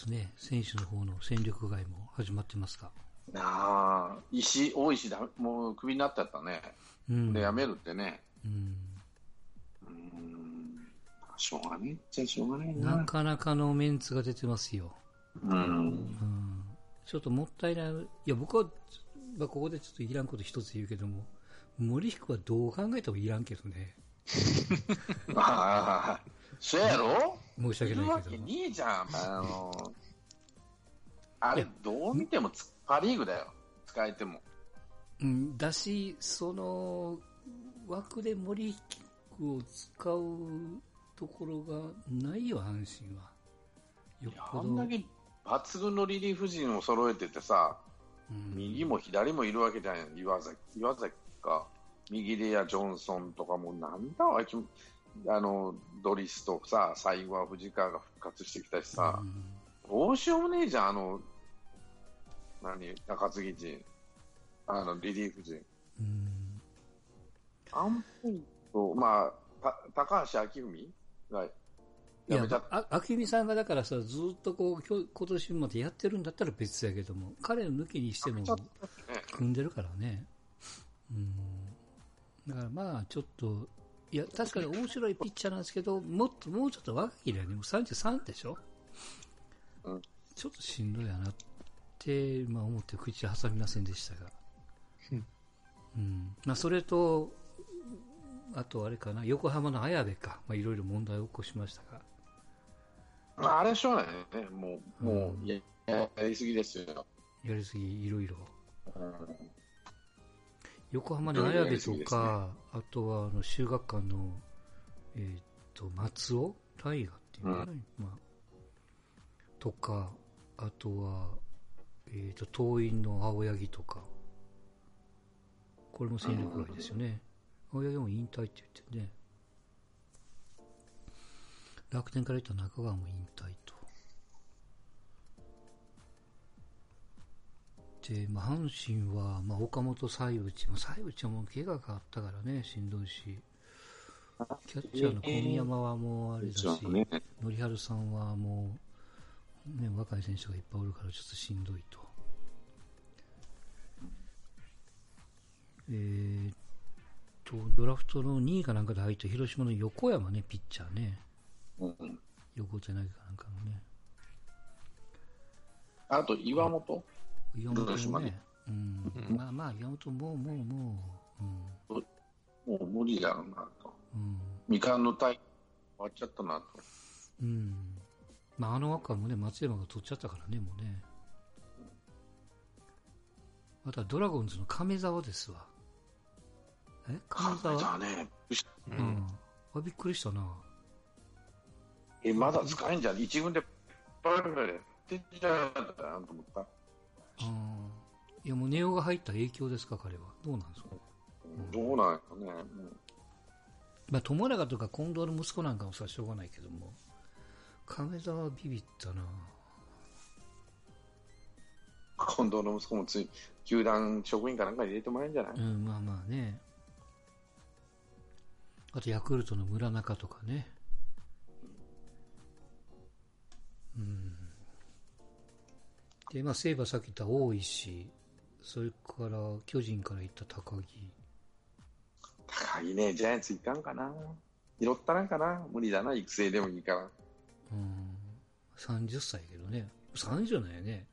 ですね、選手の方の戦力外も始まってますか。ああ、石、大石だ、もうクビになっちゃったね。うん。で、辞めるってね。うん。うん、しょうがねえっちゃしょうがないなな。かなかのメンツが出てますよ。うん。うん。ちょっともったいない。いや、僕は、まあ、ここでちょっといらんこと一つ言うけども、森彦はどう考えてもいらんけどね。ああ、そうやろ？申しいるわけ訳ないけど。ねえじゃん。あの、あれどう見てもつパリーグだよ。使えても。うん、だし、その、枠で森彦を使うところがないよ、阪神は。よっあぽど。んだけ抜群のリリーフ陣を揃えててさ、うん右も左もいるわけじゃない岩崎岩崎か右でやジョンソンとかもなんだあいつあのドリスとさ最後は藤川が復活してきたしさ、うん。どうしようもねえじゃんあの何中継ぎ陣。あのリリーフ陣。うん。アンポイントまあた高橋明文？がいやあ明美さんがだからさ、ずっとこう、今日今年までやってるんだったら別やけども、彼を抜きにしても組んでるからね。うん。だからまあ、ちょっと、いや、確かに面白いピッチャーなんですけど、もっと、もうちょっと若いね、もう33でしょうんちょっとしんどいやなって、まあ思って口挟みませんでしたが。うんうん。まあそれと、あとあれかな、横浜の綾部か、まあいろいろ問題を起こしましたが。まあ、あれはしょうがないねもうもう、うんややりすぎですよ、やりすぎ、いろいろ。うん横浜の綾部とか、あとはあの修学館の、えーっと、松尾大河っていうのかな、まあ、とか、あとは、えーっと、桐蔭の青柳とか、これも戦力外ですよね。青柳も引退って言ってね。楽天から言った中川も引退と。で、まあ、阪神は、まあ、岡本西内、まあ、西内はもう怪我があったからね、しんどいし、キャッチャーの小宮山はもうあれだし、森春さんはもう、ね、若い選手がいっぱいおるからちょっとしんどいと。えーっと、ドラフトの2位かなんかで入った広島の横山ね、ピッチャーね。うん横手投げかなんかのね。あと岩本、岩本広島ねもね。うん。うんまあまあ、岩本もう、もう、もう、もう無理だろうなと、うん。うん。みかんのタイ終わっちゃったなと、うん。まあ、あの枠はもうね、松山が取っちゃったからね、もうね。あとはドラゴンズの亀沢ですわ。え？亀沢？だね、ううんん。あ、びっくりしたな。え、まだ使えんじゃん、一軍でパラパラやってんじゃんと思った、いや、もうネオが入った影響ですか、彼は。どうなんですか？どうなんやろね、まあ、友永とか近藤の息子なんかもさ、しょうがないけども。亀沢はビビったな。近藤の息子もつい、球団職員かなんか入れてもらえるんじゃない、うん、まあまあね。あと、ヤクルトの村中とかね。で、まあ、西武はさっき言った大石、それから巨人から行った高木。高いね、ジャイアンツいかんかな、拾ったらんかな、無理だな、育成でもいいから、うん。30歳やけどね。30なんやね。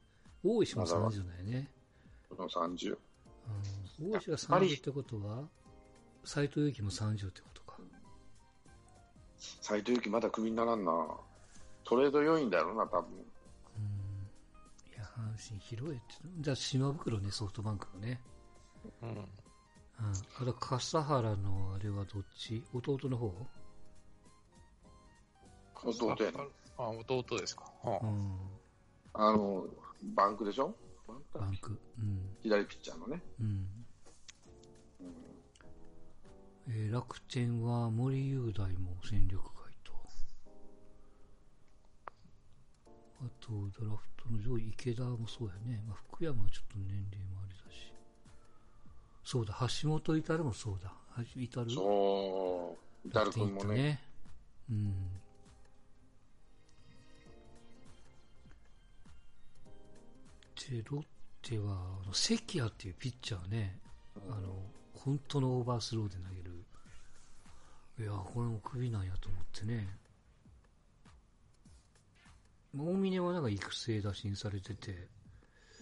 大石も30なんやね。この30。うん。大石がやっぱり30ってことは、斎藤佑樹も30ってことか。斎藤佑樹まだクビにならんな、トレード要員だろうな、多分阪神広いって。じゃあ、島袋ね、ソフトバンクのね。うん。うん。あと、笠原のあれはどっち？弟の方？弟あ、弟ですか。はうん。あのバンクでしょ、バンク。うん。左ピッチャーのね、うん。えー楽天は森雄大も戦力あと、ドラフトの上位、池田もそうやね。まあ、福山はちょっと年齢もあれだし。そうだ、橋本至もそうだ。は至る？そう、ダル君もね。うん。で、ロッテは、あの関谷っていうピッチャーね、あの、本当のオーバースローで投げる。いや、これもクビなんやと思ってね。大嶺はなんか育成打診されてて、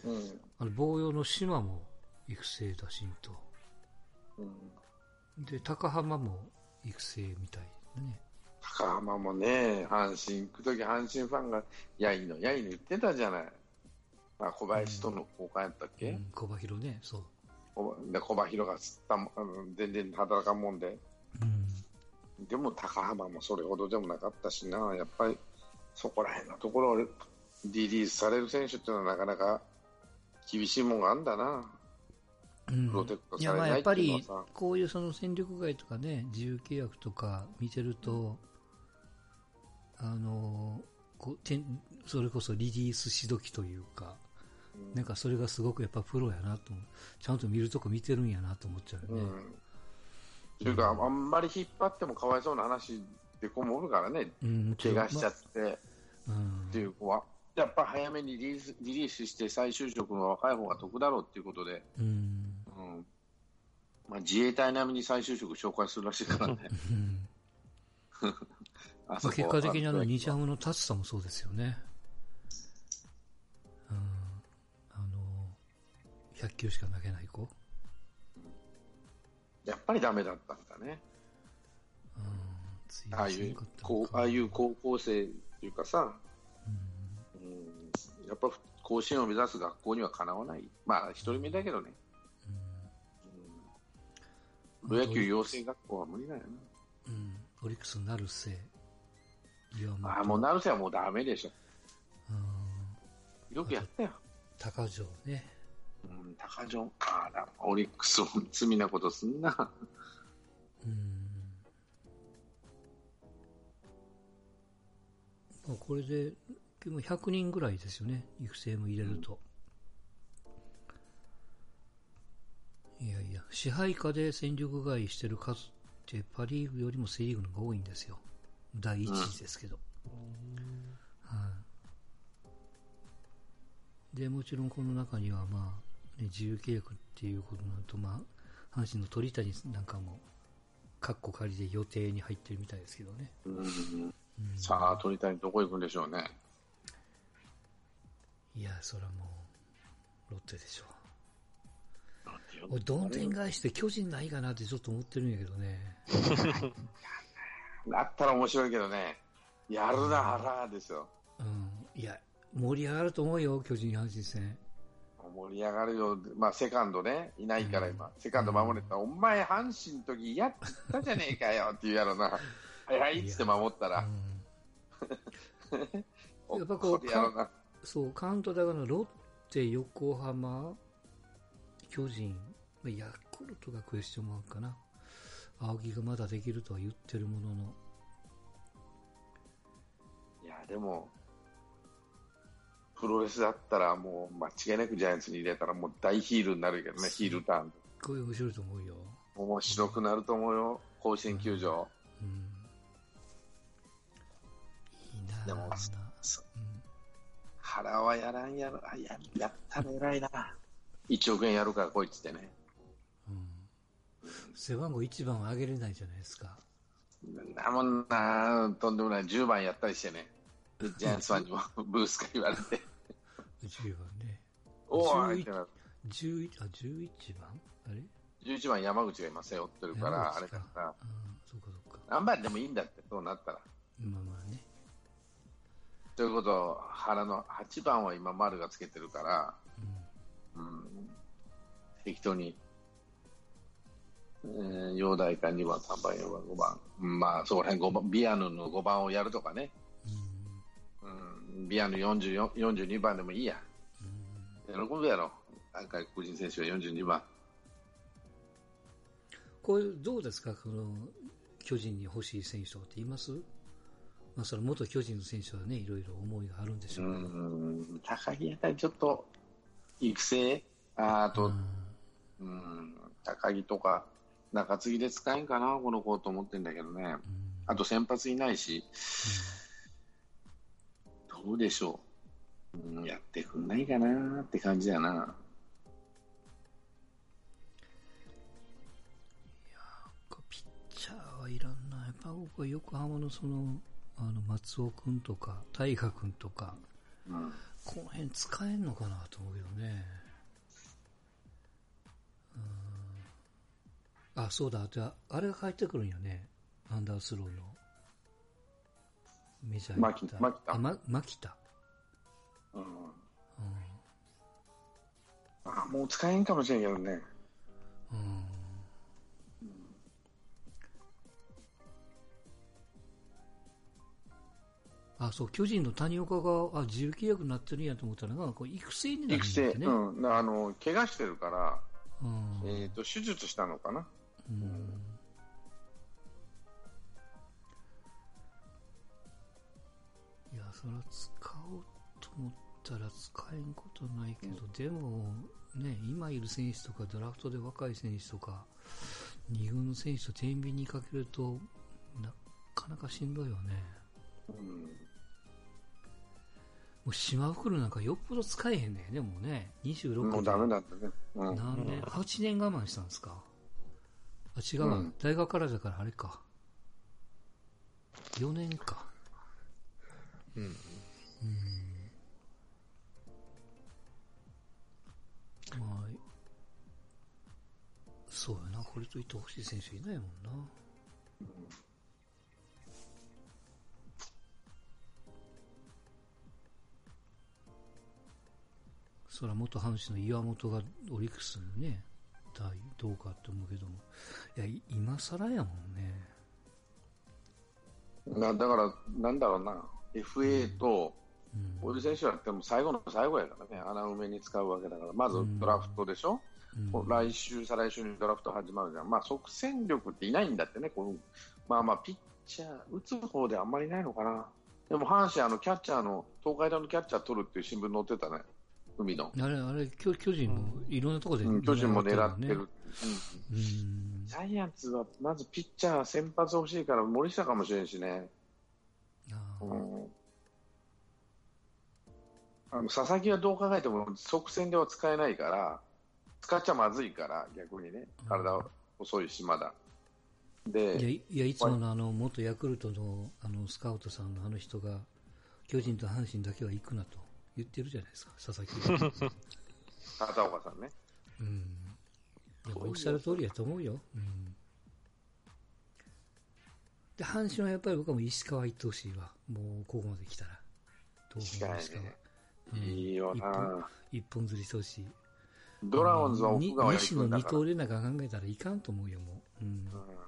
うん。あの、防用の島も育成打診と。うん。で、高浜も育成みたいなね。高浜もね、阪神、行くとき阪神ファンが、やいの、やいの言ってたじゃない。あ小林との交換やったっけ、うん、小葉広ね、そう。小で小葉広が吸ったもあの全然働かんもんで。うん。でも高浜もそれほどでもなかったしな、やっぱりそこら辺のところをリリースされる選手っていうのはなかなか厳しいもんがあるんだな。うん。プロテクトいやまあやっぱりこういうその戦力外とかね自由契約とか見てると、あのこうてんそれこそリリースし時というか、なんかそれがすごくやっぱプロやなとちゃんと見るとこ見てるんやなと思っちゃうよね、うん。というか、あんまり引っ張ってもかわいそうな話で子もおるからね、うん、怪我しちゃって。うん。ていう子は。やっぱ早めにリリースリリースして再就職の若い方が得だろうっていうことで、うん。うん。まあ、自衛隊並みに再就職紹介するらしいからね。うん。あ結果的にあのあ日ハムの達さもそうですよね、うん、あの100球しか投げない子、やっぱりダメだったんだね。ああいうこうかああいう高校生っていうかさ、うん、やっぱ甲子園を目指す学校にはかなわない、まあ一人目だけどね、うん、プロ野球養成学校は無理だよね。うん、うん、オリックス成瀬ああもう成瀬はもうダメでしょ、うん。よくやったよ、高城ね。うん、高城。あら、オリックスも罪なことすんな、まあこれで100人ぐらいですよね。育成も入れると、いやいや支配下で戦力外してる数ってパ・リーグよりもセ・リーグの方が多いんですよ。第一位ですけど、はい、でもちろんこの中には、まあね、自由契約っていうことになると、まあ、阪神の鳥谷なんかもカッコ仮で予定に入ってるみたいですけどね、うん、うん。さあ、鳥谷どこ行くんでしょうね。いやそれはもうロッテでしょう。俺どんでん返して巨人ないかなってちょっと思ってるんやけどね。だったら面白いけどね、やるな、腹ですよ。うん。いや盛り上がると思うよ巨人阪神戦。盛り上がるよ、まあ、セカンドね、いないから今、セカンド守れた。ら、お前、阪神の時やったじゃねえかよって言うやろな、はいはいっつって守ったら、うん。やっぱこうそうカウントだからロッテ横浜巨人まあヤクルトがクエスチョンマークかな。青木がまだできるとは言ってるものの。いや、でも、プロレスだったら、もう間違いなくジャイアンツに入れたら、もう大ヒールになるけどね、ヒールターン。こういう面白いと思うよ、面白くなると思うよ、甲子園球場。でもうん腹はやらんやろ、あややったら偉いな。1億円やるから来いっつってね。うん背番号1番は上げれないじゃないですか。なもんな、とんでもない、10番やったりしてね。でジャイアンツファンにも ブースから言われて、10番ね。お11ーいってなる11、あ、11番？あれ？11番山口が今背負ってるから、あれかかな。うん、そうかそうか。何番でもいいんだって、そうなったら。まあまあね。ということ、原の8番は今丸がつけてるから、うんうん、適当に、えー、陽大か2番、3番、4番、5番。まあ、そこら辺5番、ビアヌの5番をやるとかね。うん、ビアヌ42番でもいいや。うん喜ぶやろ。外国人選手は42番。こういう、どうですか？この、巨人に欲しい選手とかって言います？まあ、その元巨人の選手はね、いろいろ思いがあるんでしうょうけど。ん、高木やったりちょっと、育成ああと、うんうん、高木とか、中継ぎで使えんかな、この子と思ってんだけどね。うんあと先発いないし、どうでしょうんやってくんないかなって感じやな。ピッチャーはいらんな。やっぱ僕は横浜のその、あの、松尾くんとか、大河くんとか、うん。この辺使えんのかなと思うけどね。うん。あ、そうだ。じゃあ、あれが帰ってくるんよね。アンダースローの。メジャー行った。牧牧田あ、ま、牧田。うん。うん。あ、もう使えんかもしれんけどね。うん。あ、そう、巨人の谷岡が、あ、自由契約になってるんやと思ったら、なんかこう育成になるん育成、だってね。うん。あの、怪我してるから、うん。えっ、と、手術したのかな。うんいや、そら使おうと思ったら使えんことないけど、でも、ね、今いる選手とか、ドラフトで若い選手とか、二軍の選手と天秤にかけると、なかなかしんどいよね。うん。もう島袋なんかよっぽど使えへんねでもね、26もうダメだってね。うん。何年、8年我慢したんですか？あ、違うわ、うん大学からだからあれか。4年か。うん。まあ、そうやな、これと言ってほしい選手いないもんな。そら元阪神の岩本がオリックスにね、対どうかって思うけども。いや、い今更やもんね。だだから、なんだろうな、FA と、うん。こういう選手はでも最後の最後やからね、穴埋めに使うわけだから、まずうん。ドラフトでしょ、うん。来週、再来週にドラフト始まるじゃん、まあ、即戦力っていないんだってね、このまあまあ、ピッチャー、打つ方であんまりないのかな、でも阪神、あのキャッチャーの、東海大のキャッチャー取るっていう新聞載ってたね、海の。あれ、あれ、巨巨人もいろんなところで、うん巨人も狙ってる、ね。うん。ジ。ャイアンツはまずピッチャー先発欲しいから森下かもしれんしね、あー。うん。あの佐々木はどう考えても即戦では使えないから、使っちゃまずいから、逆にね、体遅いし、まだ。いや、で、いやいつものあの、元ヤクルトのあの、スカウトさんのあの人が、巨人と阪神だけは行くなと言ってるじゃないですか、佐々木が。片岡さんね。うん。いや、おっしゃる通りやと思うよ。うん。で、阪神はやっぱり僕はもう石川行ってほしいわ。もう、ここまで来たら。東北の石川。ねうんいいよ一本な一本釣りしてほしい。ドラゴンズは奥川に行くんだから。西の二刀流なんか考えたらいかんと思うよ、もう。うん。うん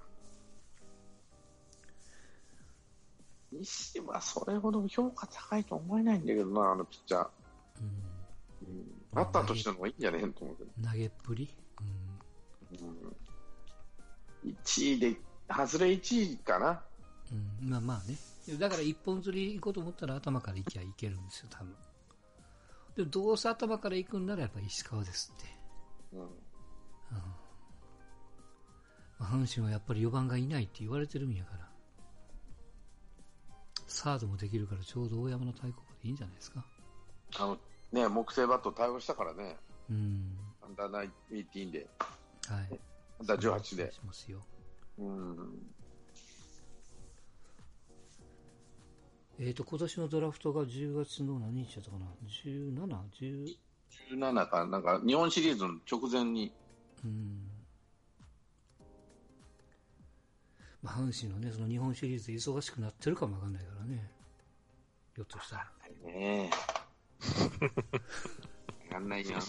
西はそれほど評価高いと思えないんだけどな、あのピッチャー。うんうんバッターとしての方がいいんじゃねえと思うけど。投げっぷり、うん、1位で、外れ1位かな。うんうん、まあまあね。だから一本釣り行こうと思ったら頭から行きゃいけるんですよ、多分。でもどうせ頭から行くんならやっぱ石川ですって。うんまあ阪神はやっぱり4番がいないって言われてるんやから。サードもできるからちょうど大山の対抗でいいんじゃないですか。あのね、木製バット対応したからね、うん。アンダー18で、はい。アンダー18で。しますよ。うん、えっ、と、今年のドラフトが10月の何日だったかな ?17、10、17か、なんか日本シリーズの直前に、うん。まあ、阪神のね、その日本シリーズで忙しくなってるかもわかんないからね。ひょっとしたら。ねえ。やんないやん。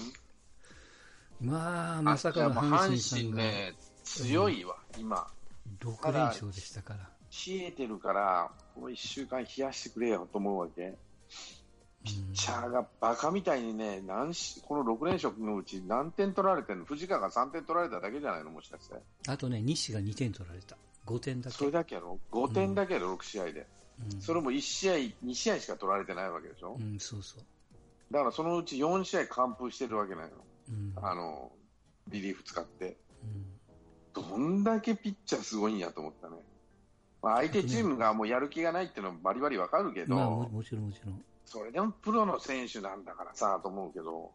まあ、まさかの阪まあ神さんが阪神ね、強いわ、今。6連勝でしたから。冷えてるから、この1週間冷やしてくれよと思うわけ。うんピッチャーがバカみたいにね、何しこの6連勝のうち何点取られてるの？藤川が3点取られただけじゃないの？もしかして。あとね、西が2点取られた。5点だけ。それだけやろ ?5 点だけやろ、6試合で。うん、それも1試合、2試合しか取られてないわけでしょ？うん、そうそう。だからそのうち4試合完封してるわけなの。うん。あの、リリーフ使って。うんどんだけピッチャーすごいんやと思ったね。まあ、相手チームがもうやる気がないっていうのはバリバリわかるけど、まあも、もちろんもちろん。それでもプロの選手なんだからさ、と思うけど。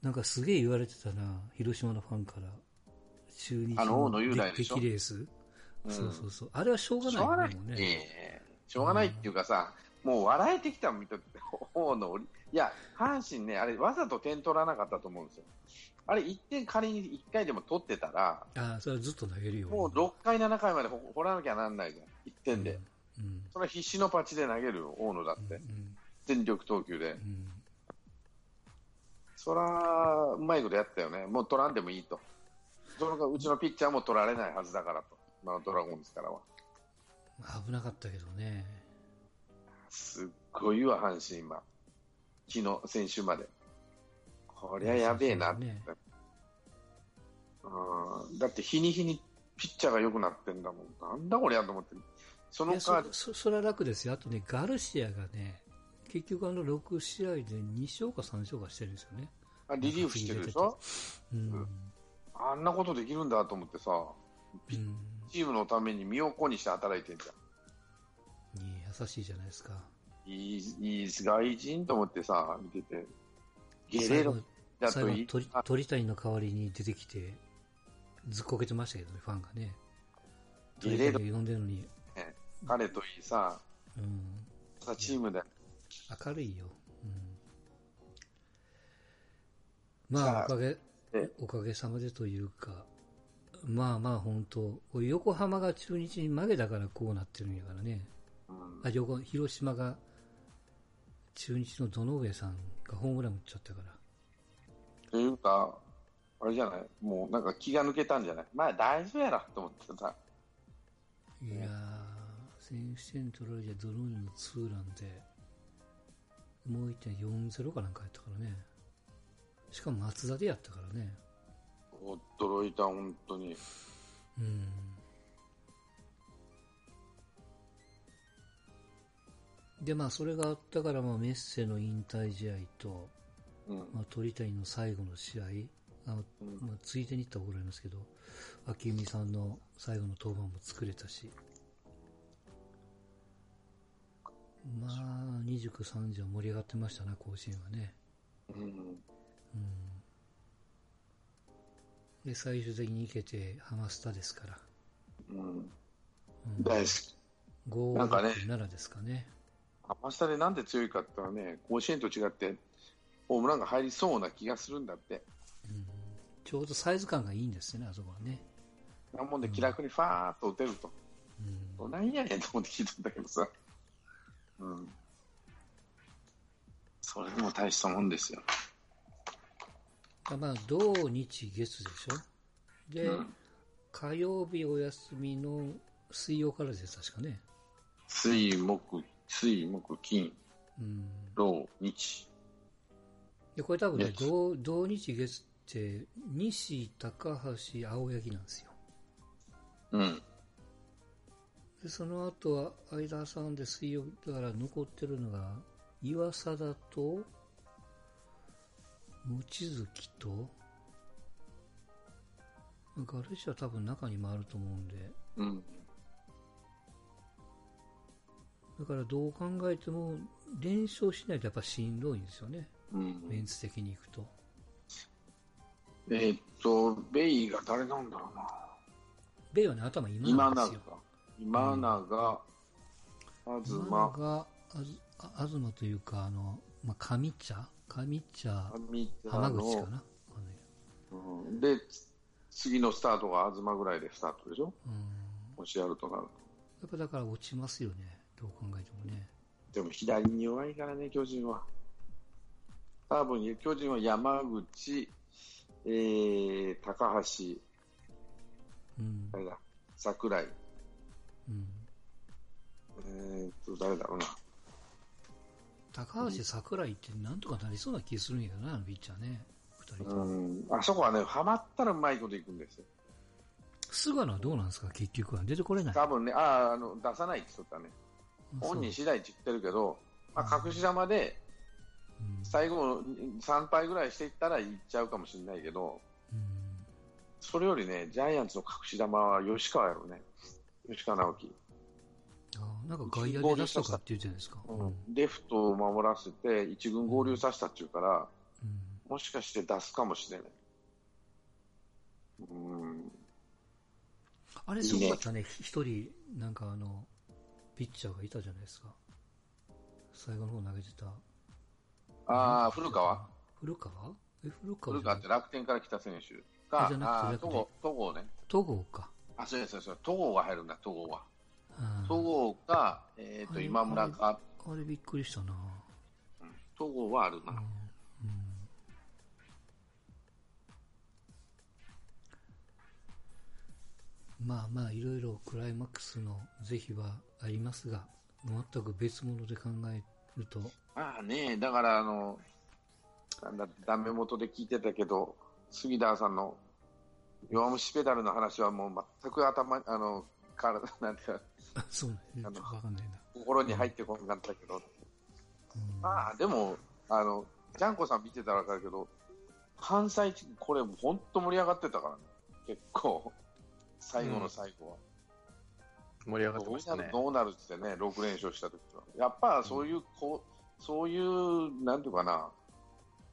なんかすげえ言われてたな、広島のファンから。中日あの大野雄大でしょ？敵レース、うんそうそうそう。あれはしょうがしょうがないね。しょうがないっていうかさ、もう笑えてきた見てて、大野、いや、阪神ね、あれ、わざと点取らなかったと思うんですよ。あれ、1点仮に1回でも取ってたら、ああ、それはずっと投げるよ。もう6回、7回まで掘らなきゃなんないじゃん、1点で。うん。それは必死のパチで投げるよ大野だって、うん。全力投球でう。ん。そら、うまいことやったよね、もう取らんでもいいと。そのうちのピッチャーも取られないはずだからと、まあ、ドラゴンズからは。危なかったけどね。すっごいわ、阪神今。昨日、先週まで。こりゃやべえなって。そうん、だって日に日にピッチャーが良くなってんだもん。なんだこりゃと思って。その代わりそそそれは楽ですよ。あとね、ガルシアがね、結局あの6試合で2勝か3勝かしてるんですよね。あリリーフしてるでしょ？うん。あんなことできるんだと思ってさ、うん。チームのために身を粉にして働いてんじゃん。いい優しいじゃないですか。いい、いい外人と思ってさ、見てて。ゲレーロだ最といい。後鳥谷の代わりに出てきて、ずっこけてましたけどね、ファンがね。鳥ゲレーロ呼んでるのに、彼といいさ、うん、さチームで。明るいよ。うん、まあ、おかげえ、おかげさまでというか、まあまあ本当、横浜が中日に負けたからこうなってるんやからね。うんあ、横、広島が中日の堂上さんがホームラン打っちゃったから。というか、あれじゃない？もうなんか気が抜けたんじゃない？まあ大丈夫やろと思ってさ。いやー、先取点取られちゃドローンのツーランで、もう1点4-0かなんかやったからね。しかも松田でやったからね。驚いた、本当に。うん。で、まあ、それがあったから、まあ、メッセの引退試合と、うん。まあ、鳥谷の最後の試合、あうんまあ、ついでに言ったら怒られますけど、明美さんの最後の登板も作れたし、まあ、29、30は盛り上がってましたな、甲子園はね。うん。うん。で、最終的に行けて、ハマスタですから。うん。うん、大好き。5、なんかね6、7ですかね。天下でなんで強いかって言ったらね、甲子園と違って、ホームランが入りそうな気がするんだって。うん、ちょうどサイズ感がいいんですよね、あそこはね。なもんで気楽にファーっと打てると。うん、何やねんと思って聞いたんだけどさ。うん。それでも大したもんですよ。まあ、土日月でしょ？で、うん火曜日お休みの水曜からです、確かね。水、木、水、木、金、うん。土、日。で、これ多分ね、ね土土日月って、西、高橋、青柳なんですよ。うん。で、その後は間挟んで水曜だから残ってるのが、岩貞と、望月と、ガルシア多分中にもあると思うんで、うん。だからどう考えても、連勝しないとやっぱしんどいんですよね。うん。メンツ的にいくと。えーっと、ベイが誰なんだろうな。ベイはね、頭今今永なんですよ。。今永、今東、が、あず、あ東というか、あの、まあ、上茶上茶、上田浜口かの、な？うん、で、次のスタートが東ぐらいでスタートでしょ？うん。もしやるとなると。やっぱだから落ちますよね。どう考えてもね。でも左に弱いからね、巨人は。多分、巨人は山口、えー、高橋、うん。誰だ、桜井、うん。えー、っと、誰だろうな。高橋桜井ってなんとかなりそうな気するんやな、あのピッチャーね。二人とも。うん、あそこはね、ハマったらうまいこといくんですよ。菅野はどうなんですか結局は。出てこれない。多分ね、あーあの、出さないって言ったね。あ本人次第って言ってるけど、まあ、隠し玉で、うん最後3敗ぐらいしていったらいっちゃうかもしれないけど、うんそれよりね、ジャイアンツの隠し玉は吉川やろうね。吉川直樹。あなんか外野で出すとかって言うじゃないですか。うんレフトを守らせて、一軍合流させたっていうから、うんもしかして出すかもしれない。うん、あれ、すごかったね。一人、なんかあの、ピッチャーがいたじゃないですか。最後の方投げてた。ああ、古川？古川？え、古川古川って楽天から来た選手が、あ戸郷、戸郷ね。戸郷か。あ、そうです、そうです。戸郷が入るんだ、戸郷は。うん。戸郷か、えっ、と、今村か、あれびっくりしたな。うん。戸郷はあるな。まあまあ、いろいろクライマックスの是非はありますが、全く別物で考えると、まあね、だから、あの、なんだ、ダメ元で聞いてたけど、杉田さんの弱虫ペダルの話はもう全く頭、あの、体、なんていうか、あそうね、あのわかんないな。心に入ってこなかったけど、うんまあでも、あの、ジャンコさん見てたらわかるけど、関西地区、これ本当盛り上がってたからね、結構、最後の最後は。盛り上がってどうましたね。なるどうなるってね、6連勝した時は。やっぱそういう、こう、そういう、なんていうかな、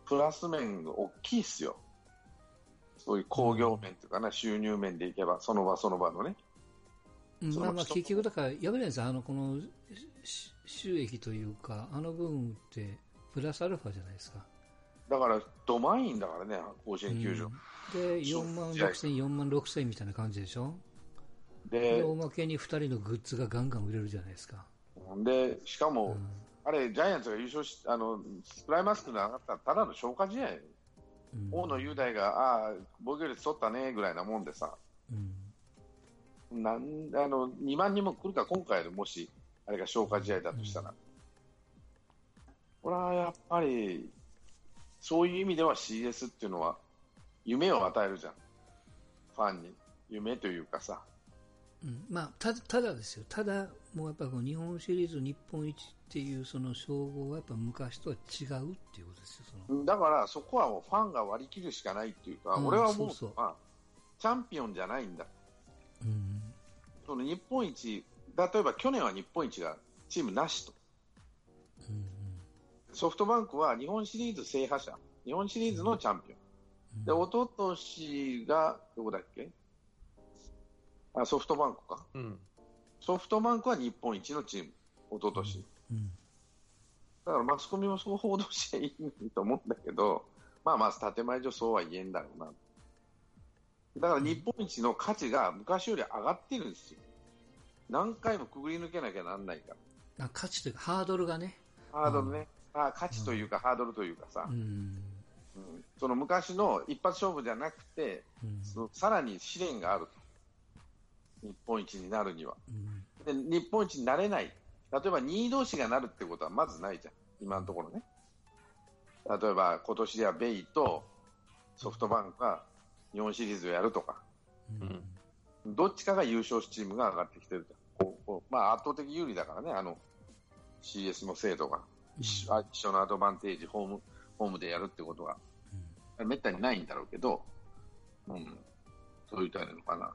プラス面が大きいっすよ。そういう工業面というかな、収入面でいけば、その場その場のね。うん。まあまあ結局だから、やめないですあの、このし収益というか、あの分って、プラスアルファじゃないですか。だから、ドマインだからね、甲子園球場。うん。で、4万6千、4万6千みたいな感じでしょ。で、でおまけに2人のグッズがガンガン売れるじゃないですか。で、しかも、うん。あれ、ジャイアンツが優勝し、あの、クライマックスに上がったらただの消化試合。うん。大野雄大が、ああ、防御率取ったね、ぐらいなもんでさ、うんなんあの2万人も来るか、今回でもし、あれが消化試合だとしたら。これはやっぱり、そういう意味では CS っていうのは、夢を与えるじゃん。ファンに。夢というかさ。うんまあ、たただですよ、ただ、もうやっぱこの日本シリーズ日本一っていうその称号はやっぱ昔とは違うっていうことですよ、そのだからそこはもうファンが割り切るしかないっていうか、うん俺は思うそうそうチャンピオンじゃないんだ。うんその日本一、例えば去年は日本一がチームなしと。うんソフトバンクは日本シリーズ制覇者、日本シリーズのチャンピオン。うんで、一昨年が、どこだっけ？あ、ソフトバンクか。うん。ソフトバンクは日本一のチーム、一昨年。うんだからマスコミもそう報道していいと思うんだけど、まあまあ、建前上そうは言えんだろうな。だから日本一の価値が昔より上がってるんですよ。何回もくぐり抜けなきゃなんないから。あ価値というか、ハードルがね、ハードルね。あ価値というか、ハードルというかさ、うんうんその昔の一発勝負じゃなくて、うんそのさらに試練があると。日本一になるには。うんで日本一になれない、例えば2位同士がなるってことはまずないじゃん、今のところね。例えば今年ではベイとソフトバンクが日本シリーズをやるとか、うん。どっちかが優勝チームが上がってきてると、こうこうまあ、圧倒的有利だからね、あの CS の制度が、一緒あ一緒のアドバンテージホーム、ホームでやるってことが、めったにないんだろうけど、うん、そう言ったのかな。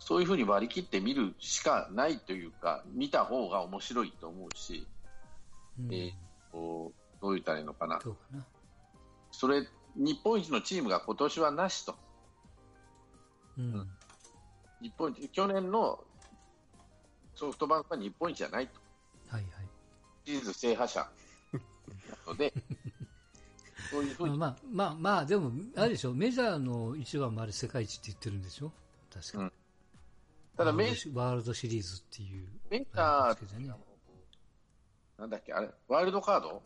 そういうふうに割り切って見るしかないというか、見た方が面白いと思うし、うん。えーこうどう言ったらいいのかな。それ、日本一のチームが今年はなしと。うんうん日本一、去年のソフトバンクは日本一じゃないと。はいはい。シリーズ制覇者なので、そういうふうに、まあまあまあ、でも、あれでしょ、メジャーの一番もあれ世界一って言ってるんでしょ？確か。うんただメワールドシワールドシリーズっていう。メジャーねなんだっけ、あれ、ワイルドカード？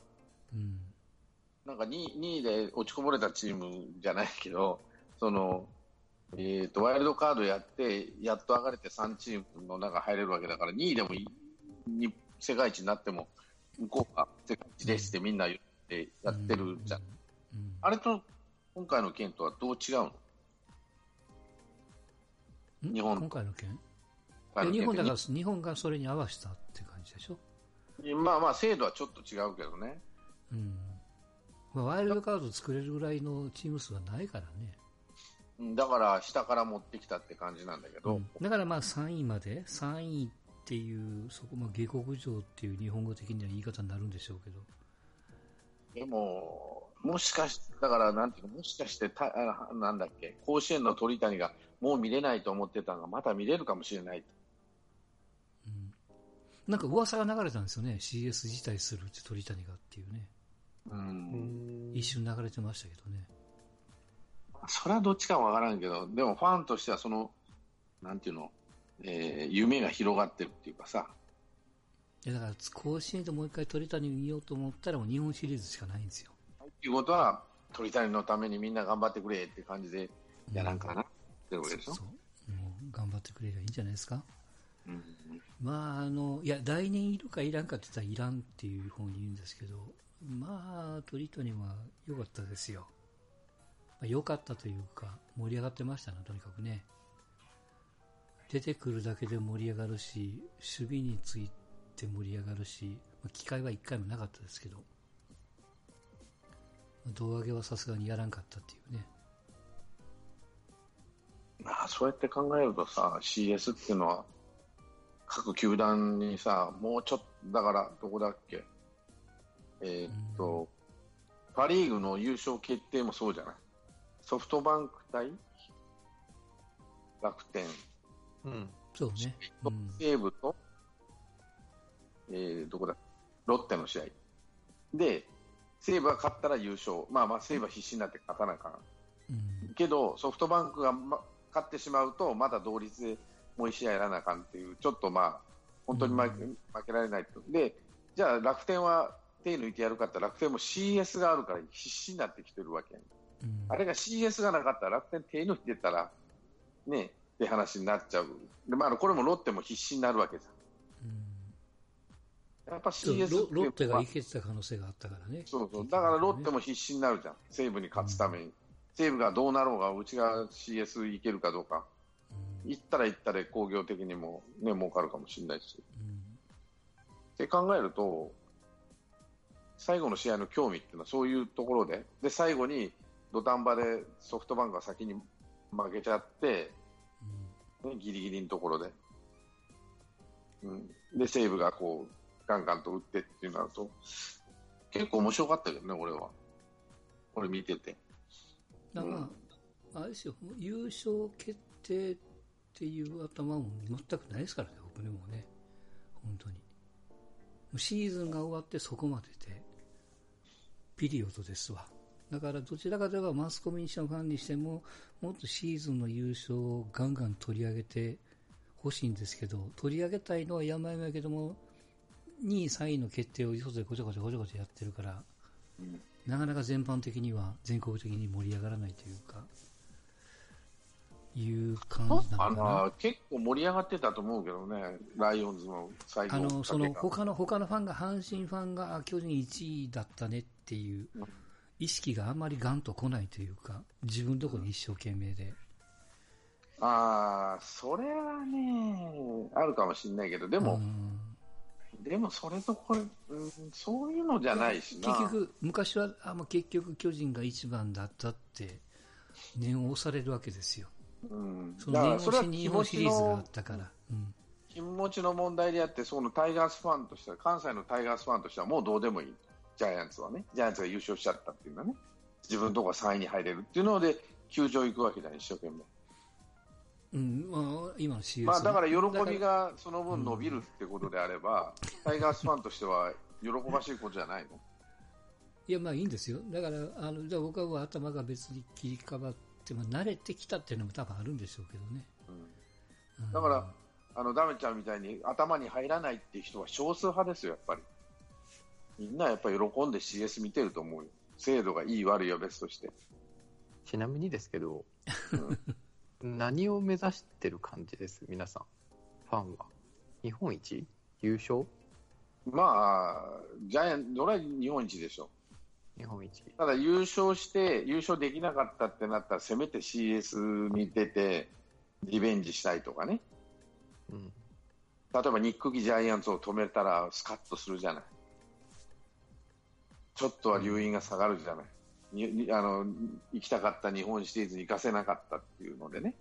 うん。なんか 2, 2位で落ちこぼれたチームじゃないけど、その、えー、とワイルドカードやって、やっと上がれて3チームの中入れるわけだから、2位でもいいに世界一になっても、向こうが世界一ですってみんな言ってやってるじゃん。うんあれと今回の件とはどう違うの？うん？日本今回の件？日本だから、日本がそれに合わせたって感じでしょ？まあまあ、制度はちょっと違うけどね。うん。まあ、ワイルドカード作れるぐらいのチーム数はないからね。うんだから下から持ってきたって感じなんだけど、うんだからまあ3位まで、3位っていう、そこ、まあ、下克上っていう日本語的には言い方になるんでしょうけど。でも、もしかし、だから、なんていうの、もしかしてた、あなんだっけ、甲子園の鳥谷がもう見れないと思ってたのが、また見れるかもしれない。うん。なんか噂が流れたんですよね。CS 辞退するって鳥谷がっていうね。うん。一瞬流れてましたけどね。それはどっちかわからんけど、でもファンとしては、その、なんていうの、えー夢が広がってるっていうかさ、いやだから、甲子園でもう一回鳥谷見ようと思ったら、もう日本シリーズしかないんですよ。っていうことは、鳥谷のためにみんな頑張ってくれって感じでやらんかなってことでしょ？そう。もう頑張ってくれりゃいいんじゃないですか？うんまあ、あの、いや、来年いるかいらんかって言ったらいらんっていう方に言うんですけど、まあ、鳥谷は良かったですよ。まあ、良かったというか、盛り上がってましたね、とにかくね。出てくるだけで盛り上がるし、守備について盛り上がるし、まあ、機会は一回もなかったですけど、まあ胴上げはさすがにやらんかったっていうね。まあ、そうやって考えるとさ、CS っていうのは、各球団にさ、もうちょっと、だから、どこだっけ、えーっと、パ・リーグの優勝決定もそうじゃない？ソフトバンク対楽天、うん。そうね。うん。西武と、えーどこだ、ロッテの試合。で、西武が勝ったら優勝。まあまあ、西武は必死になって勝たなあかん。うん。けど、ソフトバンクが、ま、勝ってしまうと、まだ同率でもう1試合やらなあかんっていう、ちょっとまあ、本当に負け,、うん負けられないと。で、じゃあ楽天は手抜いてやるかって楽天も CS があるから必死になってきてるわけやんうんあれが CS がなかったら楽天手抜いてたら、ね、って話になっちゃう。で、まあ、これもロッテも必死になるわけじうんゃん。やっぱ CS ロロッテがいけてた可能性があったからね。そうそう。だからロッテも必死になるじゃん。西武に勝つために。西武がどうなろうが、うちが CS いけるかどうか。うん、行ったら行ったで工業的にもね、儲かるかもしれないし。うんって考えると、最後の試合の興味っていうのはそういうところで、で、最後に土壇場でソフトバンクが先に負けちゃって、うんね、ギリギリのところで。うん。で、西武がこう、ガンガンと打ってっていうなると、結構面白かったけどね、俺は。俺見てて。だから、あれですよ、優勝決定っていう頭も全くないですからね、僕でもね。本当に。シーズンが終わってそこまでで、ピリオドですわ。だからどちらかといえばマスコミにしてもファンにしても、もっとシーズンの優勝をガンガン取り上げてほしいんですけど、取り上げたいのは山々やけども、2位、3位の決定をよそでごちゃごちゃごちゃごちゃやってるから、うんなかなか全般的には全国的に盛り上がらないというか、いう感じなかな。の結構盛り上がってたと思うけどね、ライオンズの最後あの、その他の、他のファンが、阪神ファンが、あ巨人1位だったねっていううん意識があんまりガンと来ないというか、自分のところに一生懸命で。ああ、それはね、あるかもしれないけど、でも、うんでもそれとこれ、うん、そういうのじゃないしな。結局、昔は、あもう結局巨人が一番だったって、念を押されるわけですよ。うん、その念押しに日本シリーズがあっ、たから。うん気持ちの問題であって、そのタイガースファンとしては、関西のタイガースファンとしてはもうどうでもいい。ジャイアンツはね。ジャイアンツが優勝しちゃったっていうのはね。自分のところが3位に入れるっていうので、球場行くわけじゃん、一生懸命。うん、まあ、今の CS まあだから喜びがその分伸びるってことであれば、タイガースファンとしては喜ばしいことじゃないの？いや、まあいいんですよ。だから、あの、じゃあ僕は頭が別に切り替わって、まあ慣れてきたっていうのも多分あるんでしょうけどね。うんうんだから、あのダメちゃんみたいに頭に入らないっていう人は少数派ですよ、やっぱり。みんなやっぱり喜んで CS 見てると思うよ。精度がいい悪いは別として。ちなみにですけど、うん 何を目指してる感じです？皆さん。ファンは。日本一？優勝？まあ、ジャイアント、俺は日本一でしょ。日本一。ただ優勝して、優勝できなかったってなったら、せめて CS に出て、リベンジしたいとかね。うん。例えば、ニック・ギジャイアンツを止めたら、スカッとするじゃない。ちょっとは留飲が下がるじゃない。ににあの行きたかった日本シリーズに行かせなかったっていうのでね、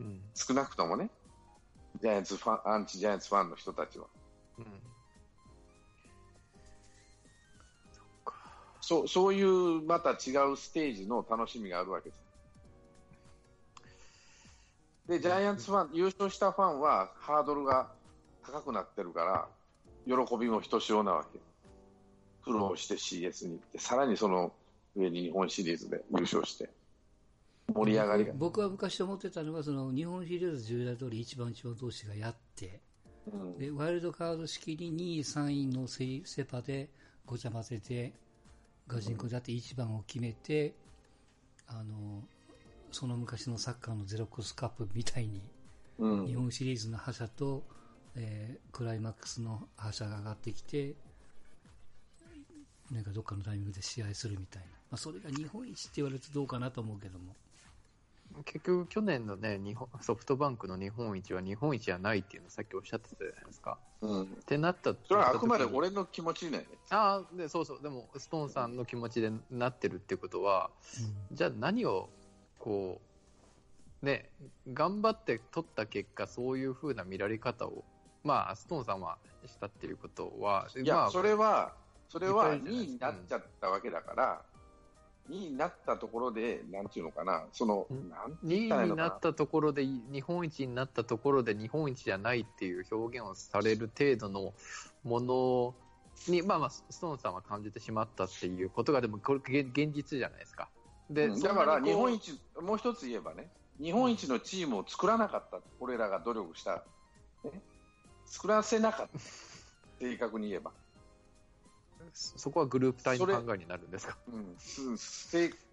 うん。少なくともね。ジャイアンツファン、アンチジャイアンツファンの人たちは。うん。そう、そういうまた違うステージの楽しみがあるわけです。で、ジャイアンツファン、優勝したファンはハードルが高くなってるから、喜びもひとしおなわけ。苦労して CS に行って、さらにその上に日本シリーズで優勝して、盛り上がりが。僕は昔思ってたのは、その日本シリーズ従来通り一番一番同士がやって、うん。で、ワイルドカード式に2位、3位のセセパでごちゃ混ぜて、ガチンコでやって1番を決めて、あの、その昔のサッカーのゼロコスカップみたいに、うん。日本シリーズの覇者と、えークライマックスの覇者が上がってきて、なんかどっかのタイミングで試合するみたいな。まあ、それが日本一って言われるとどうかなと思うけども。結局、去年のね、日本ソフトバンクの日本一は日本一じゃないっていうのをさっきおっしゃってたじゃないですか。うん。ってなったそれはあくまで俺の気持ちね。ああ、で、そうそう。でも、ストーンさんの気持ちでなってるってことは、じゃあ何を、こう、ね、頑張って取った結果、そういう風な見られ方を、まあ、ストーンさんはしたっていうことは、いや、まあ、それは、それはい2っぱいいるじゃない位になっちゃったわけだから、2位になったところで、なんていうのかな、その、んなんて2言ったらいいのかな位になっ。たところで、日本一になったところで、日本一じゃないっていう表現をされる程度のものに、まあまあ、ストーンさんは感じてしまったっていうことが、でも、これ、現現実じゃないですか。で、うんだから、日本一一、もう一つ言えばね、日本一のチームを作らなかった、俺らが努力した、ね、作らせなかった、正確に言えば。そこはグループ体の考えになるんですか？うん、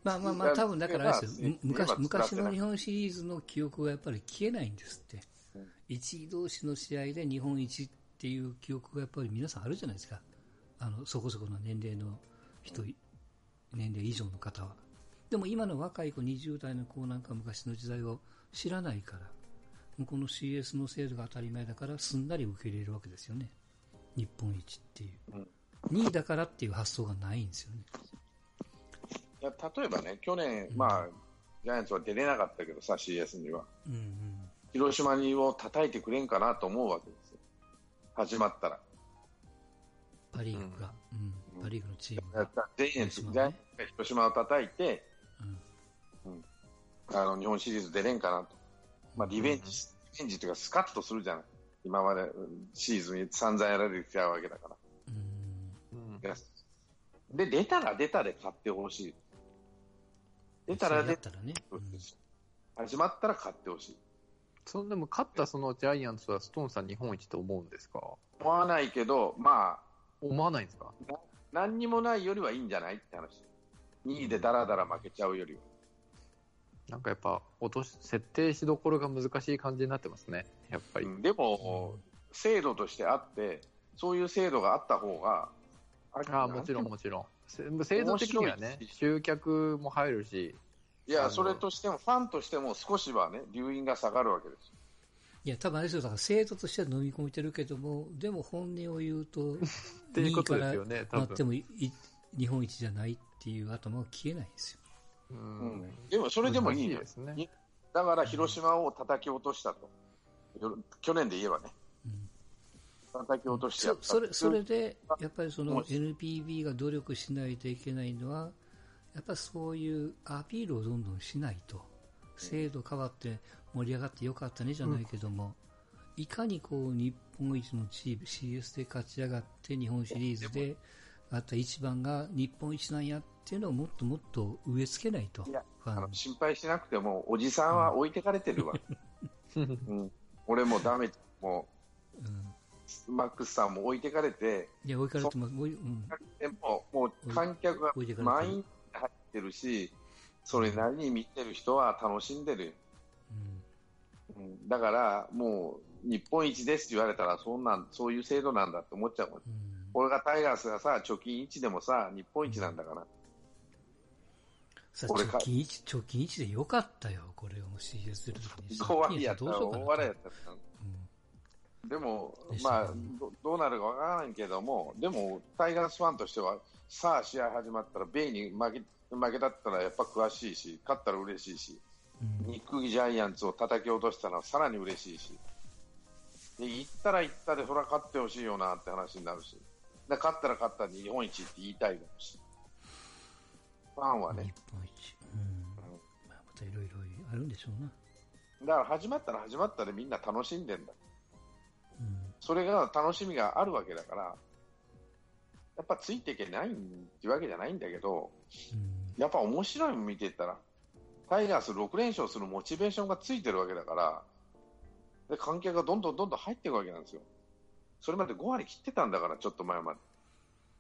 まあまあまあ、多分だからあれですよ。む昔昔の日本シリーズの記憶はやっぱり消えないんですってうん。一位同士の試合で日本一っていう記憶がやっぱり皆さんあるじゃないですか。あの、そこそこの年齢の人、年齢以上の方は。でも今の若い子、20代の子なんか昔の時代を知らないから、もうこの CS の制度が当たり前だからすんなり受け入れるわけですよね。日本一っていう。うん2位だからっていう発想がないんですよね。いや例えばね、去年、まあ、ジャイアンツは出れなかったけどさ、CS には。うんうん。広島にを叩いてくれんかなと思うわけですよ。始まったら。パリーグが、うんうんパリーグのチームジャが。イアンツ、ねャイアンツが広島を叩いて、うんあの日本シリーズ出れんかなと。まあ、リベンジ、うんリベンジというか、スカッとするじゃない。今までうんシーズンに散々やられてきたわけだから。うんうんいやで、出たら出たで買ってほしい。出たら出たらね。うん始まったら買ってほしい。そんでも勝ったそのジャイアンツはストーンさん日本一と思うんですか？思わないけど、まあ、思わないんですか？何にもないよりはいいんじゃないって話。2位でダラダラ負けちゃうよりは。なんかやっぱ落とし設定しどころが難しい感じになってますねやっぱり、うんでも、制度としてあって、そういう制度があった方が、ああもちろんもちろん。せ制度的にはね集客も入るし。いや、それとしても、ファンとしても少しはね、留飲が下がるわけです。よ。いや、多分あれですよ、だから制度としては飲み込めてるけども、でも本音を言うと、っていうことですよね多なって分もいい日本一じゃないっていう頭は消えないんですよ。ううん。ん、でも、それでもいいですね。にだから、広島を叩き落としたと。よ去年で言えばね、うん叩き落としてやった。そそれそれで、やっぱりその NPB が努力しないといけないのは、やっぱそういうアピールをどんどんしないと、制度変わって盛り上がってよかったねじゃないけども、いかにこう日本一のチーム CS で勝ち上がって日本シリーズであった一番が日本一なんやっていうのをもっともっと植え付けないと、いやあの心配しなくても、おじさんは置いてかれてるわ。うん、俺もダメ、もう。ん。う、マックスさんも置いてかれて、いや、追いかれてます。追いうももう観客が満員に入ってるし、それなりに見てる人は楽しんでるよ。うんうんだから、もう、日本一ですって言われたら、そんなん、そういう制度なんだって思っちゃうもん。うんこれがタイガースがさ、貯金1でもさ、日本一なんだから。さ俺か貯金1、貯金1でよかったよ、これを CS 出るときに。大笑いやったらどうしようかな大笑いやったら。うんでもまあど、どうなるかわからないけども、でも、タイガースファンとしては、さあ、試合始まったら、ベイに負け負けだったらやっぱ詳しいし、勝ったら嬉しいし、うんニック・ジャイアンツを叩き落としたのはさらに嬉しいし、で行ったら行ったで、それは勝ってほしいよなって話になるし、で勝ったら勝ったで日本一って言いたいだろうし、ファンはね。日本一。うん。まあ、またいろいろあるんでしょうな。だから始まったら始まったでみんな楽しんでんだ。うん。それが楽しみがあるわけだから、やっぱついていけないってわけじゃないんだけど、うん。やっぱ面白いの見てたら、タイガース6連勝するモチベーションがついてるわけだから、で観客がどんどんどんどん入っていくわけなんですよ。それまで5割切ってたんだから、ちょっと前まで。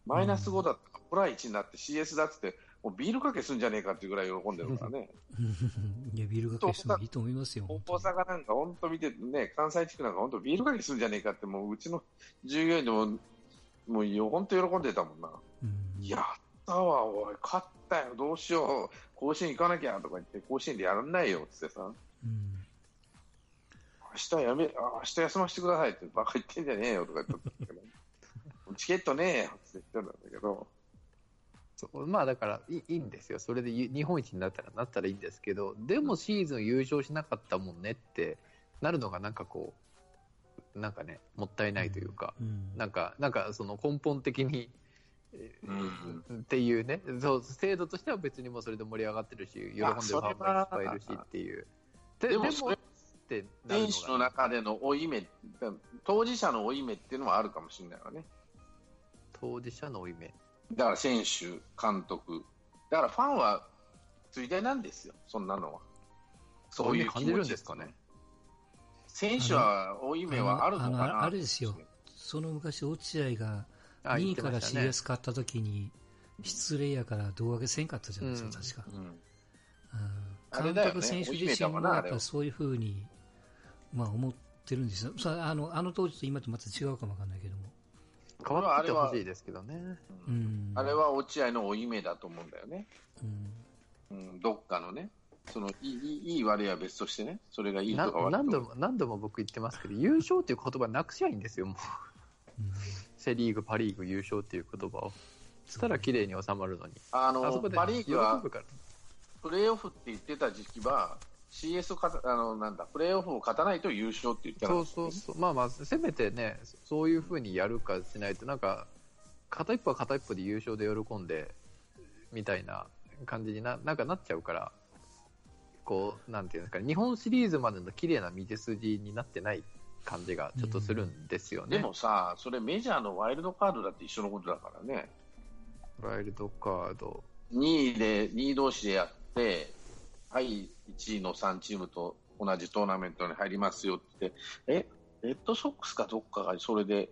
マイナス5だったプラ1になって CS だっつって、もうビールかけすんじゃねえかっていうぐらい喜んでるからね。いや、ビールがけしてもいいと思いますよ。大阪なんか本当見てね、関西地区なんか本当ビールかけすんじゃねえかって、もううちの従業員でも、もうよ本当喜んでたもんな。うん。やったわ、おい、勝ったよ、どうしよう、甲子園行かなきゃとか言って、甲子園でやらないよってさ、うん。明日やめ、あ明日休ませてくださいって、バカ言ってんじゃねえよとか言ってたけど、チケットねえよって言ってたんだけど、そうまあだからいいいいんですよ、それでゆ日本一になったらなったらいいんですけど、でもシーズン優勝しなかったもんねってなるのが、なんかこう、なんかね、もったいないというか、うん。なんか、なんかその根本的に、えうんっていうねそう、制度としては別にもうそれで盛り上がってるし、喜んでるファンもいっぱいいるしっていう。ででもそれって選手の中での負い目、当事者の負い目っていうのはあるかもしれないわね。当事者の負い目。だから選手、監督、だからファンはついでなんですよ、そんなのは。そういう気感じですかね。選手は負い目はあるのかあのなあれですよ。その昔、落合があ2位から CS 買った時に、失礼やから胴上げせんかったじゃないですか、うん確か。うん監督、選手自身もやっぱりそういうふうに、まあ、思ってるんですよ。あのあの当時と今とまた違うかもわかんないけども。変わっててほしいですけどね。うん。あれは落合の負い目だと思うんだよね。うん。うん、どっかのね。そのいいいいいい悪いは別としてね、それがいいなとか悪いとか何度も何度も僕言ってますけど、優勝っていう言葉なくしゃいいんですよ、もう。うんセ・リーグ、パ・リーグ優勝っていう言葉を。そしたら綺麗に収まるのに。ああそこでのパ・リーグは喜ぶから。プレーオフって言ってた時期は、CS を勝たあのなんだプレーオフを勝たないと優勝って言ってそうそうそう。まあまあ、せめてね、そういうふうにやるかしないと、なんか、片一方は片一方で優勝で喜んで、みたいな感じにな、なんかなっちゃうから、こう、なんていうんですかね、日本シリーズまでの綺麗な道筋になってない感じがちょっとするんですよね。でもさ、それメジャーのワイルドカードだって一緒のことだからね。ワイルドカード。2位で、2位同士でやって、はい、1位の3チームと同じトーナメントに入りますよって。え、レッドソックスかどっかがそれで、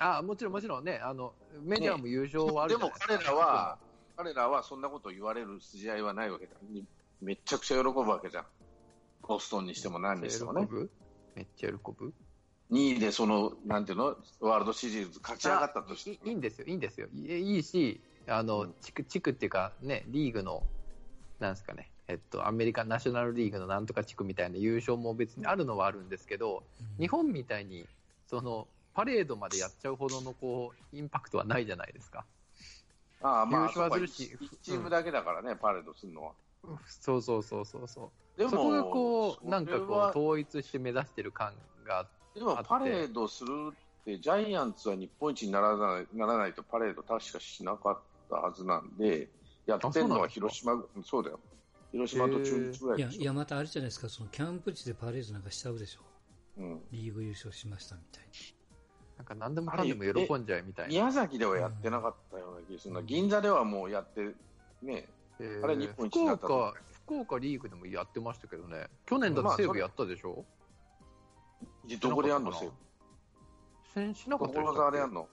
あもちろんもちろんね、あの、メジャーも優勝はあるでも彼らは、彼らはそんなこと言われる筋合いはないわけだ。にめっちゃくちゃ喜ぶわけじゃん。ボストンにしても何にしてもね。喜ぶ？めっちゃ喜ぶ？2位でその、なんていうの、ワールドシリーズ勝ち上がったとしていいいんですよ、いいんですよ。いいいし、あの、うん。地区、地区っていうか、ね、リーグの、なんですかね、えっと、アメリカンナショナルリーグのなんとか地区みたいな優勝も別にあるのはあるんですけど、うん日本みたいに、その、パレードまでやっちゃうほどの、こう、インパクトはないじゃないですか。ああ、まあ、優勝はするし1チームだけだからね、パレードするのは。そうそうそうそうそう。でも、そこがこう、なんかこう、は統一して目指してる感があって、でもパレードするって、ジャイアンツは日本一にならないならないとパレード確かしなかったはずなんで、やってるのは広島、そうだよ。広島と中日ぐらいや、いでしょ。いや、またあれじゃないですか、そのキャンプ地でパレードなんかしちゃうでしょ。うんリーグ優勝しましたみたいなんか何でもかんでも喜んじゃうみたいな。宮崎ではやってなかったような気がするな。銀座ではもうやって、ね、えーあれ日本一になった福岡、福岡リーグでもやってましたけどね。去年だって西武やったでしょ、どこでやんの？せしなかせんしなかったでし所たでやんの？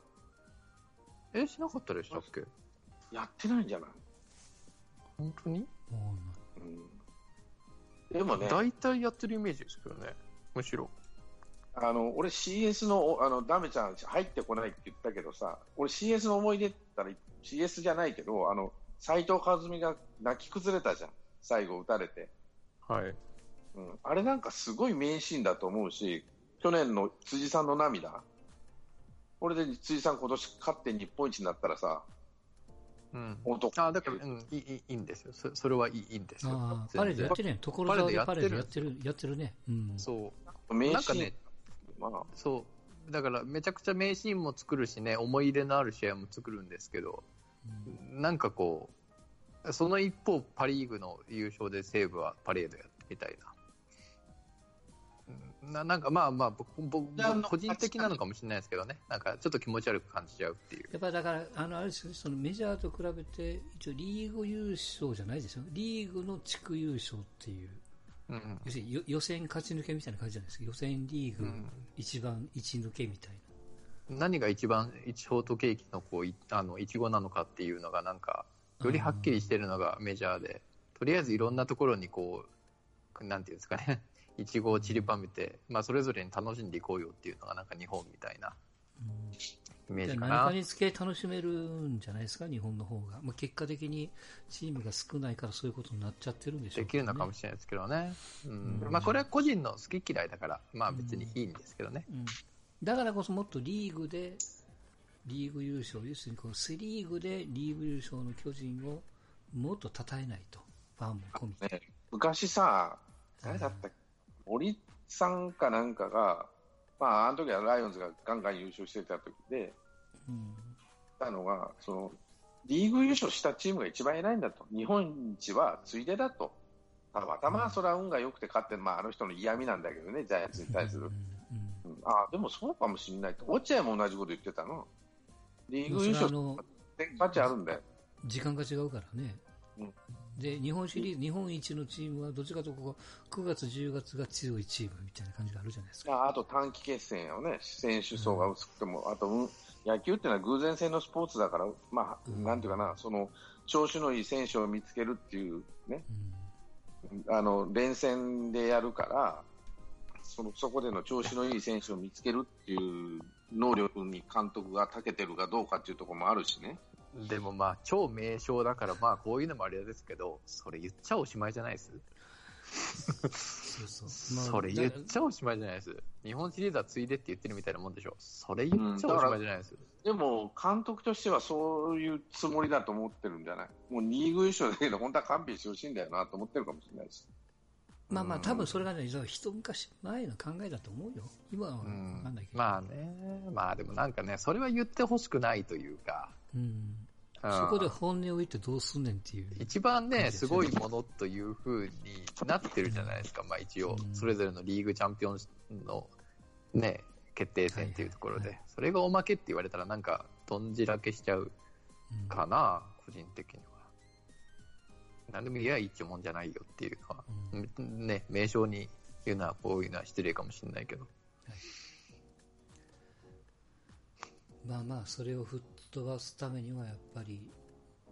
え、しなかったでしたっけ？やってないんじゃない？本当に？でもね、大体やってるイメージですけどね。むしろ。あの、俺 CS の、あの、ダメちゃん入ってこないって言ったけどさ、俺 CS の思い出ったら CS じゃないけど、あの、斎藤和美が泣き崩れたじゃん。最後打たれて。はい。うん。あれなんかすごい名シーンだと思うし、去年の辻さんの涙。これで辻さん今年勝って日本一になったらさ、うん。男。あだから、うん、いいいいいいんですよ。そそれはいいいいんですよ。パレードやってるやん。所沢でパレードやってる、やってるね。うん。そう。名シーン、なんかね、まあ、そう。だから、めちゃくちゃ名シーンも作るしね、思い入れのある試合も作るんですけど、うんなんかこう、その一方、パ・リーグの優勝で西武はパレードやってみたいな。うんななんかまあまあ僕、僕個人的なのかもしれないですけどね、なんかちょっと気持ち悪く感じちゃうっていう。やっぱりだから、あのあれですよね。そのメジャーと比べて、一応リーグ優勝じゃないですよ、リーグの地区優勝っていう、うん要するによ予選勝ち抜けみたいな感じじゃないですか、予選リーグうん。一番一抜けみたいな。何が一番一ショートケーキのこういあのいちごなのかっていうのがなんかよりはっきりしてるのがメジャーで。とりあえずいろんなところにこうなんていうんですかねいちごを散りばめて、まあ、それぞれに楽しんでいこうよっていうのがなんか日本みたいなイメーでジかな。何かにつけ楽しめるんじゃないですか、日本の方が。まあ、結果的にチームが少ないからそういうことになっちゃってるんでしょうできるのかもししれないですけどね、うん。うん。まあ、これは個人の好き嫌いだから、まあ、別にいいんですけどね、れない。うん。だからこそもっとリーグで、リーグ優勝、要するにこのセ・リーグでリーグ優勝の巨人をもっと称えないと、ファンも込み昔さ、誰だったっけ、森さんかなんかが、まあ、あの時はライオンズがガンガン優勝してた時で、うんたのが、その、リーグ優勝したチームが一番偉いんだと。日本一はついでだと。たまたまそれは運が良くて勝ってる、まあ、あの人の嫌味なんだけどね、ジャイアンツに対するうん。うんうんあでもそうかもしれないと。落合も同じこと言ってたの。リーグ優勝って価値あるんだよ。時間が違うからね。うんで、日本シリーズ、日本一のチームはどっちかというとここ9月、10月が強いチームみたいな感じがあるじゃないですか。ああと短期決戦よね、選手層が薄くても、あと、うん野球っていうのは偶然性のスポーツだから、まあ、うんなんていうかな、その調子のいい選手を見つけるっていうね、うんあの連戦でやるからその、そこでの調子のいい選手を見つけるっていう能力に監督が長けてるかどうかっていうところもあるしね。でもまあ、超名称だから、まあ、こういうのもあれですけど、それ言っちゃおしまいじゃないです？そうそう。まあそれ言っちゃおしまいじゃないです？日本シリーズはついでって言ってるみたいなもんでしょ？それ言っちゃおしまいじゃないです？でも、監督としてはそういうつもりだと思ってるんじゃない？もうリーグ優勝だけど、本当は勘弁してほしいんだよなと思ってるかもしれないし。まあまあ、多分それがね、一昔前の考えだと思うよ。今はわかんないけど。まあね、まあでもなんかね、それは言ってほしくないというか、うん。うん。そこで本音を言ってどうすんねんっていう。一番ね、すごいものというふうになってるじゃないですか、まあ一応う、んそれぞれのリーグチャンピオンのね、決定戦っていうところはいはいで、それがおまけって言われたらなんか、とんじらけしちゃううん。かな、個人的には。なんでもいや一応もんじゃないよっていうのは、うん。ね、名称に言うのはこういうのは失礼かもしれないけど。まあまあ、それを吹っ飛ばすためには、やっぱり、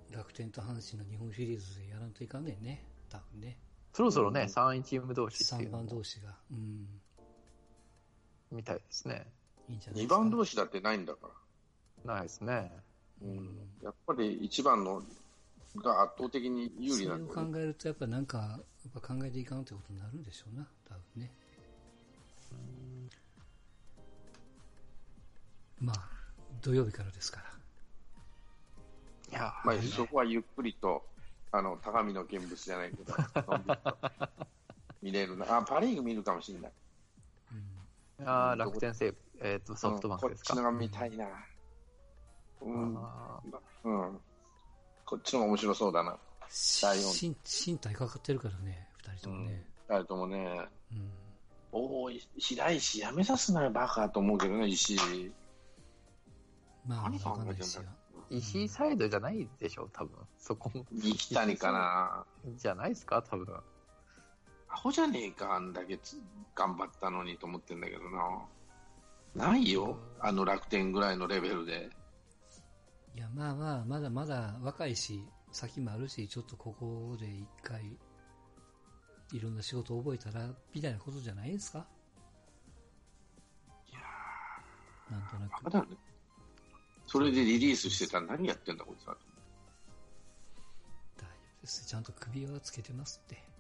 楽天と阪神の日本シリーズでやらんといかんねんね。多分ね。そろそろね、うん3位チーム同士ってい3うのも番同士が。うん。みたいですね。2いいんじゃないですか。番同士だってないんだから。ないですね。うん、やっぱり1番のが圧倒的に有利それをなんだよね考えると、やっぱなんか、やっぱ考えていかんということになるんでしょうな。多分ね。まあ、土曜日からですから。いや、まあ、そこはゆっくりと、あの、高みの見物じゃないけど、見れるな。あ、パ・リーグ見るかもしれない。うん。あー楽天西武、えっ、と、ソフトバンクですか？うんこっちのが見たいな。うん。あうん。こっちのが面白そうだな。第四身身体かかってるからね、二人ともね。あれともね、うん。おお、白石やめさすなよ、バカと思うけどね、石井。まあ、何考わかんないえてんだですよ。ー石井サイドじゃないでしょ、多分。そこも。三木谷かな。じゃないですか、多分。アホじゃねえか、あんだけつ頑張ったのにと思ってんだけどな。ないよ、あの楽天ぐらいのレベルで。いや、まあまあ、まだまだ若いし、先もあるし、ちょっとここで一回、いろんな仕事を覚えたら、みたいなことじゃないですかいやなんとなく。ー、だね。それでリリースしてたら何やってんだ、こいつは。大丈夫です。ちゃんと首輪つけてますって。